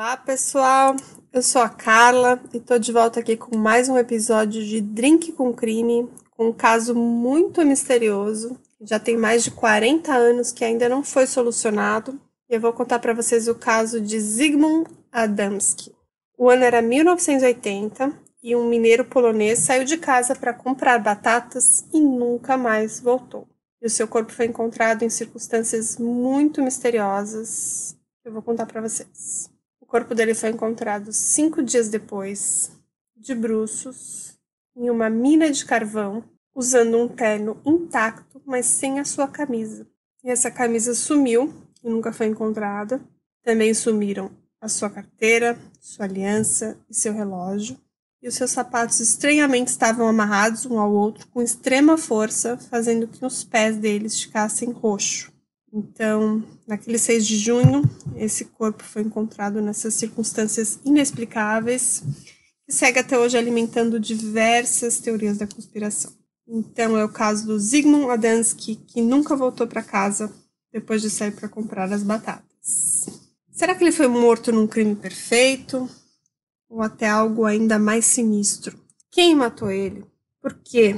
Olá, pessoal. Eu sou a Carla e tô de volta aqui com mais um episódio de Drink com Crime, com um caso muito misterioso. Já tem mais de 40 anos que ainda não foi solucionado. E eu vou contar para vocês o caso de Zygmunt Adamski. O ano era 1980 e um mineiro polonês saiu de casa para comprar batatas e nunca mais voltou. E o seu corpo foi encontrado em circunstâncias muito misteriosas. Eu vou contar para vocês corpo dele foi encontrado cinco dias depois, de bruços, em uma mina de carvão, usando um terno intacto, mas sem a sua camisa. E essa camisa sumiu e nunca foi encontrada. Também sumiram a sua carteira, sua aliança e seu relógio. E os seus sapatos estranhamente estavam amarrados um ao outro com extrema força, fazendo que os pés deles ficassem roxos. Então, naquele 6 de junho, esse corpo foi encontrado nessas circunstâncias inexplicáveis e segue até hoje alimentando diversas teorias da conspiração. Então, é o caso do Zygmunt Adamski, que nunca voltou para casa depois de sair para comprar as batatas. Será que ele foi morto num crime perfeito? Ou até algo ainda mais sinistro? Quem matou ele? Por quê?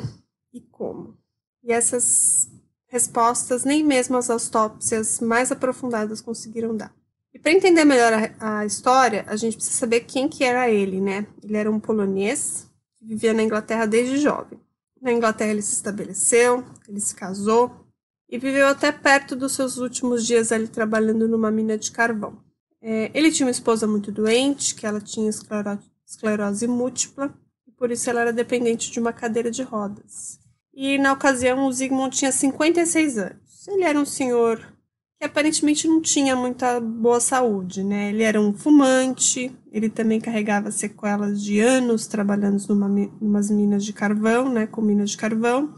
E como? E essas respostas nem mesmo as autópsias mais aprofundadas conseguiram dar. E para entender melhor a, a, história, a gente precisa saber quem que era ele, né? Ele era um polonês que vivia na Inglaterra desde jovem. Na Inglaterra ele se estabeleceu, ele se casou e viveu até perto dos seus últimos dias ali trabalhando numa mina de carvão. É, ele tinha uma esposa muito doente, que ela tinha esclerose, múltipla, e por isso ela era dependente de uma cadeira de rodas e na ocasião o Zygmunt tinha 56 anos. Ele era um senhor que aparentemente não tinha muita boa saúde, né? Ele era um fumante, ele também carregava sequelas de anos trabalhando numa, numas minas de carvão, né? Com minas de carvão.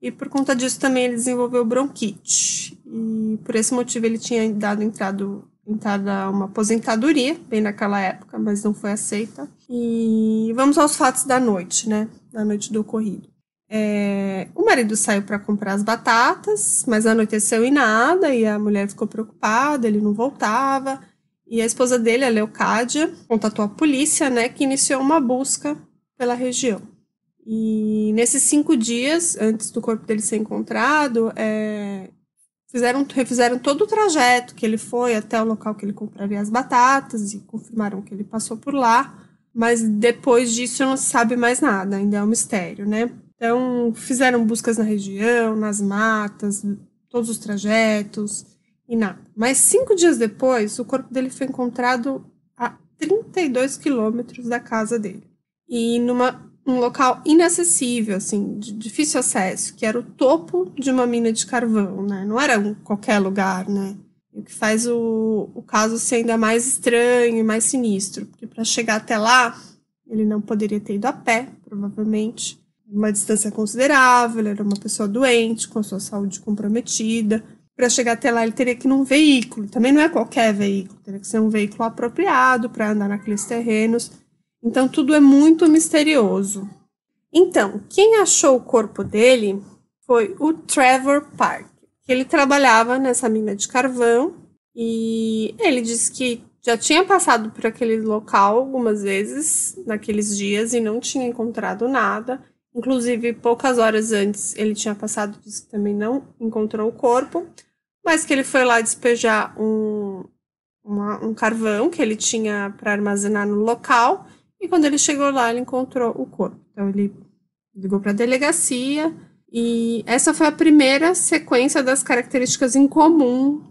E por conta disso também ele desenvolveu bronquite. E por esse motivo ele tinha dado entrado, entrada uma aposentadoria, bem naquela época, mas não foi aceita. E vamos aos fatos da noite, né? Da noite do ocorrido. É, o marido saiu para comprar as batatas, mas anoiteceu e nada, e a mulher ficou preocupada, ele não voltava. E a esposa dele, a Leocádia, contatou a polícia, né, que iniciou uma busca pela região. E nesses cinco dias, antes do corpo dele ser encontrado, é, fizeram, refizeram todo o trajeto que ele foi até o local que ele compraria as batatas e confirmaram que ele passou por lá. Mas depois disso não se sabe mais nada, ainda é um mistério, né? Então, fizeram buscas na região, nas matas, todos os trajetos e nada. Mas cinco dias depois, o corpo dele foi encontrado a 32 quilômetros da casa dele. E numa um local inacessível, assim, de difícil acesso, que era o topo de uma mina de carvão, né? Não era um qualquer lugar, né? O que faz o, o caso ser ainda mais estranho e mais sinistro, porque para chegar até lá, ele não poderia ter ido a pé, provavelmente uma distância considerável, ele era uma pessoa doente, com a sua saúde comprometida. Para chegar até lá, ele teria que ir num veículo. Também não é qualquer veículo, teria que ser um veículo apropriado para andar naqueles terrenos. Então, tudo é muito misterioso. Então, quem achou o corpo dele foi o Trevor Park. Ele trabalhava nessa mina de carvão e ele disse que já tinha passado por aquele local algumas vezes naqueles dias e não tinha encontrado nada. Inclusive, poucas horas antes, ele tinha passado, disse que também não encontrou o corpo, mas que ele foi lá despejar um, uma, um carvão que ele tinha para armazenar no local, e quando ele chegou lá, ele encontrou o corpo. Então, ele ligou para a delegacia, e essa foi a primeira sequência das características incomuns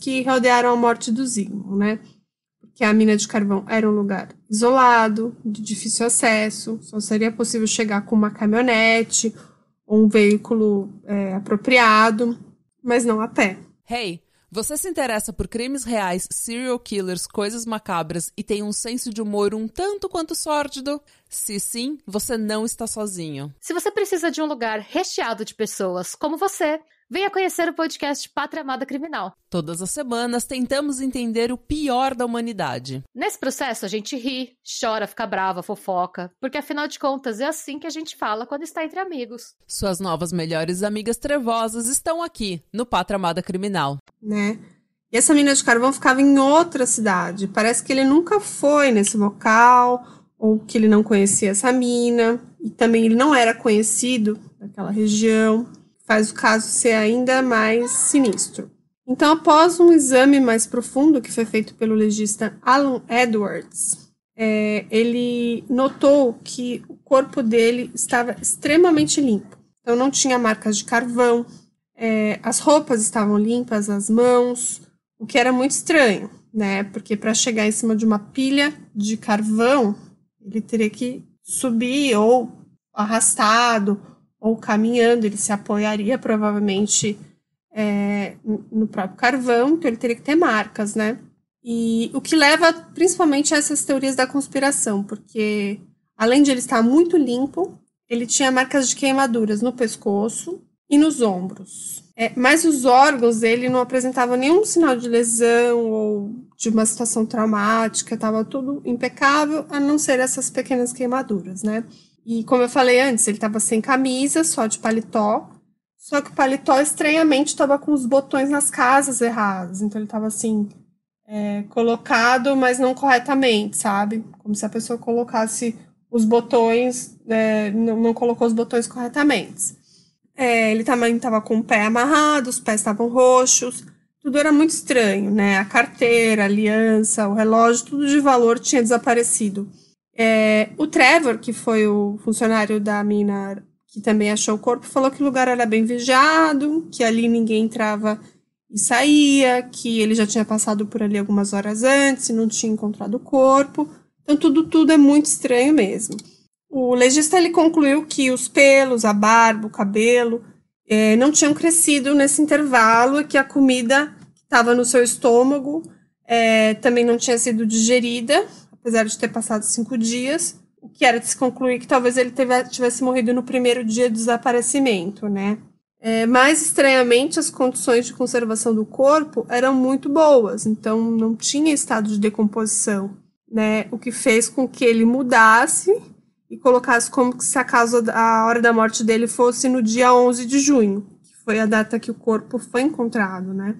que rodearam a morte do Zygmunt, né? Que a mina de carvão era um lugar isolado, de difícil acesso, só seria possível chegar com uma caminhonete ou um veículo é, apropriado, mas não a pé. Hey, Você se interessa por crimes reais, serial killers, coisas macabras e tem um senso de humor um tanto quanto sórdido? Se sim, você não está sozinho. Se você precisa de um lugar recheado de pessoas como você, venha conhecer o podcast Pátria Amada Criminal. Todas as semanas tentamos entender o pior da humanidade. Nesse processo a gente ri, chora, fica brava, fofoca, porque afinal de contas é assim que a gente fala quando está entre amigos. Suas novas melhores amigas trevosas estão aqui no Pátria Amada Criminal. Né? E essa mina de carvão ficava em outra cidade. Parece que ele nunca foi nesse local ou que ele não conhecia essa mina, e também ele não era conhecido naquela região, faz o caso ser ainda mais sinistro. Então, após um exame mais profundo que foi feito pelo legista Alan Edwards, é, ele notou que o corpo dele estava extremamente limpo. Então, não tinha marcas de carvão, é, as roupas estavam limpas, as mãos, o que era muito estranho, né? Porque para chegar em cima de uma pilha de carvão, ele teria que subir ou arrastado ou caminhando, ele se apoiaria provavelmente é, no próprio carvão, então ele teria que ter marcas, né? E o que leva principalmente a essas teorias da conspiração, porque além de ele estar muito limpo, ele tinha marcas de queimaduras no pescoço e nos ombros. É, mas os órgãos dele não apresentavam nenhum sinal de lesão ou de uma situação traumática, estava tudo impecável, a não ser essas pequenas queimaduras, né? E como eu falei antes, ele estava sem camisa, só de paletó, só que o paletó estranhamente estava com os botões nas casas erradas, então ele estava assim, é, colocado, mas não corretamente, sabe? Como se a pessoa colocasse os botões, é, não, não colocou os botões corretamente. É, ele também estava com o pé amarrado, os pés estavam roxos, tudo era muito estranho, né? A carteira, a aliança, o relógio, tudo de valor tinha desaparecido. É, o Trevor, que foi o funcionário da mina que também achou o corpo, falou que o lugar era bem vigiado, que ali ninguém entrava e saía, que ele já tinha passado por ali algumas horas antes e não tinha encontrado o corpo. Então tudo tudo é muito estranho mesmo. O legista ele concluiu que os pelos, a barba, o cabelo é, não tinham crescido nesse intervalo e que a comida que estava no seu estômago é, também não tinha sido digerida, apesar de ter passado cinco dias, o que era de se concluir que talvez ele tivesse morrido no primeiro dia do desaparecimento, né? É, mais estranhamente, as condições de conservação do corpo eram muito boas, então não tinha estado de decomposição, né? O que fez com que ele mudasse e colocasse como se a causa, a hora da morte dele fosse no dia 11 de junho, que foi a data que o corpo foi encontrado, né?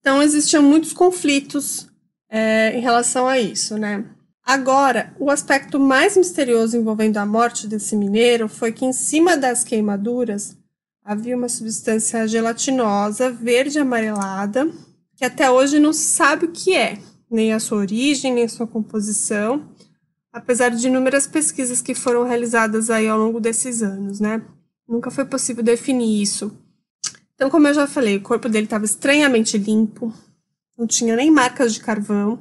Então existiam muitos conflitos é, em relação a isso, né? Agora, o aspecto mais misterioso envolvendo a morte desse mineiro foi que em cima das queimaduras havia uma substância gelatinosa verde amarelada que até hoje não se sabe o que é, nem a sua origem, nem sua composição apesar de inúmeras pesquisas que foram realizadas aí ao longo desses anos, né? Nunca foi possível definir isso. Então, como eu já falei, o corpo dele estava estranhamente limpo, não tinha nem marcas de carvão,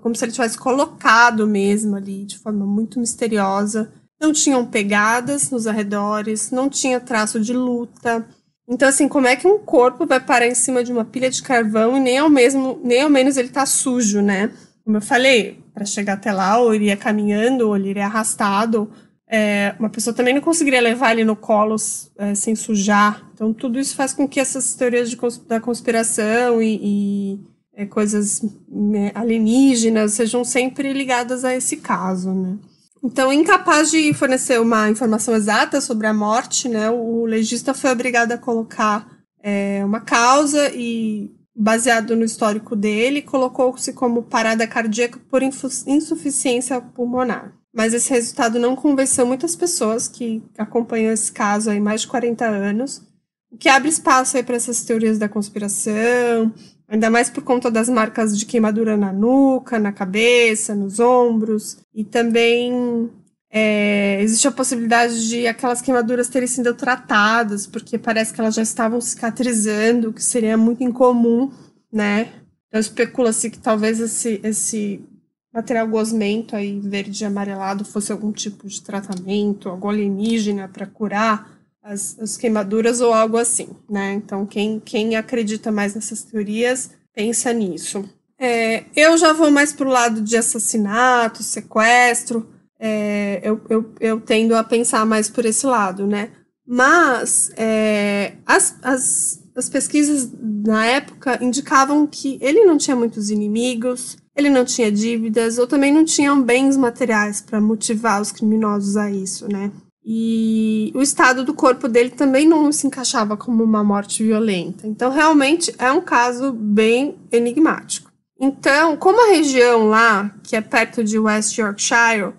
como se ele tivesse colocado mesmo ali de forma muito misteriosa. Não tinham pegadas nos arredores, não tinha traço de luta. Então, assim, como é que um corpo vai parar em cima de uma pilha de carvão e nem ao mesmo, nem ao menos ele tá sujo, né? Como eu falei, para chegar até lá, ou iria caminhando, ou ele iria arrastado. É, uma pessoa também não conseguiria levar ele no colo é, sem sujar. Então, tudo isso faz com que essas teorias de, da conspiração e, e é, coisas né, alienígenas sejam sempre ligadas a esse caso, né? Então, incapaz de fornecer uma informação exata sobre a morte, né, o legista foi obrigado a colocar é, uma causa e baseado no histórico dele, colocou-se como parada cardíaca por insuficiência pulmonar. Mas esse resultado não convenceu muitas pessoas que acompanham esse caso há mais de 40 anos, o que abre espaço para essas teorias da conspiração, ainda mais por conta das marcas de queimadura na nuca, na cabeça, nos ombros, e também é, existe a possibilidade de aquelas queimaduras terem sido tratadas, porque parece que elas já estavam cicatrizando, o que seria muito incomum, né? Então especula-se que talvez esse, esse material gosmento aí, verde e amarelado, fosse algum tipo de tratamento, algo alienígena para curar as, as, queimaduras ou algo assim, né? Então quem, quem acredita mais nessas teorias pensa nisso. É, eu já vou mais pro lado de assassinato, sequestro. É, eu, eu, eu tendo a pensar mais por esse lado, né? Mas é, as, as, as pesquisas na época indicavam que ele não tinha muitos inimigos, ele não tinha dívidas, ou também não tinham bens materiais para motivar os criminosos a isso, né? E o estado do corpo dele também não se encaixava como uma morte violenta. Então, realmente é um caso bem enigmático. Então, como a região lá, que é perto de West Yorkshire,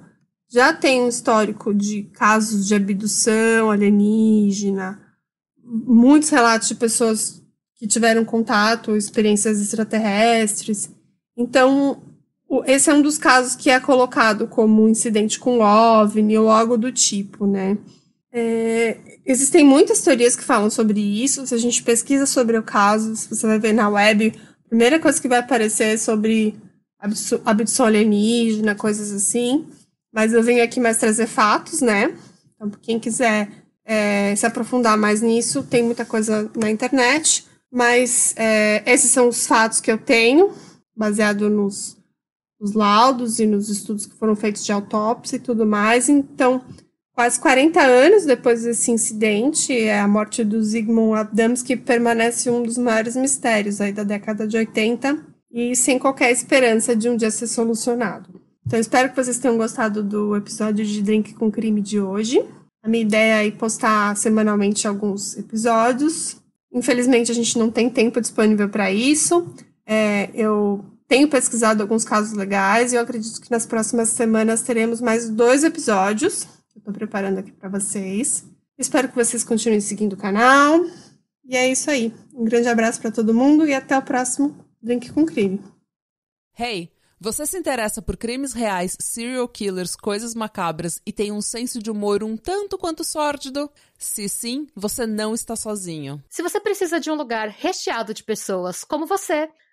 já tem um histórico de casos de abdução alienígena, muitos relatos de pessoas que tiveram contato, experiências extraterrestres. Então, esse é um dos casos que é colocado como um incidente com OVNI ou algo do tipo, né? É, existem muitas teorias que falam sobre isso. Se a gente pesquisa sobre o caso, você vai ver na web, a primeira coisa que vai aparecer é sobre abdução alienígena, coisas assim. Mas eu venho aqui mais trazer fatos, né? Então, quem quiser é, se aprofundar mais nisso, tem muita coisa na internet. Mas é, esses são os fatos que eu tenho, baseado nos os laudos e nos estudos que foram feitos de autópsia e tudo mais. Então, quase 40 anos depois desse incidente, é a morte do Zygmunt Adamski permanece um dos maiores mistérios aí da década de 80 e sem qualquer esperança de um dia ser solucionado. Então, espero que vocês tenham gostado do episódio de Drink com Crime de hoje. A minha ideia é postar semanalmente alguns episódios. Infelizmente, a gente não tem tempo disponível para isso. É, eu tenho pesquisado alguns casos legais e eu acredito que nas próximas semanas teremos mais dois episódios que eu estou preparando aqui para vocês. Espero que vocês continuem seguindo o canal. E é isso aí. Um grande abraço para todo mundo e até o próximo Drink com Crime. Hey, você se interessa por crimes reais, serial killers, coisas macabras e tem um senso de humor um tanto quanto sórdido? Se sim, você não está sozinho. Se você precisa de um lugar recheado de pessoas como você,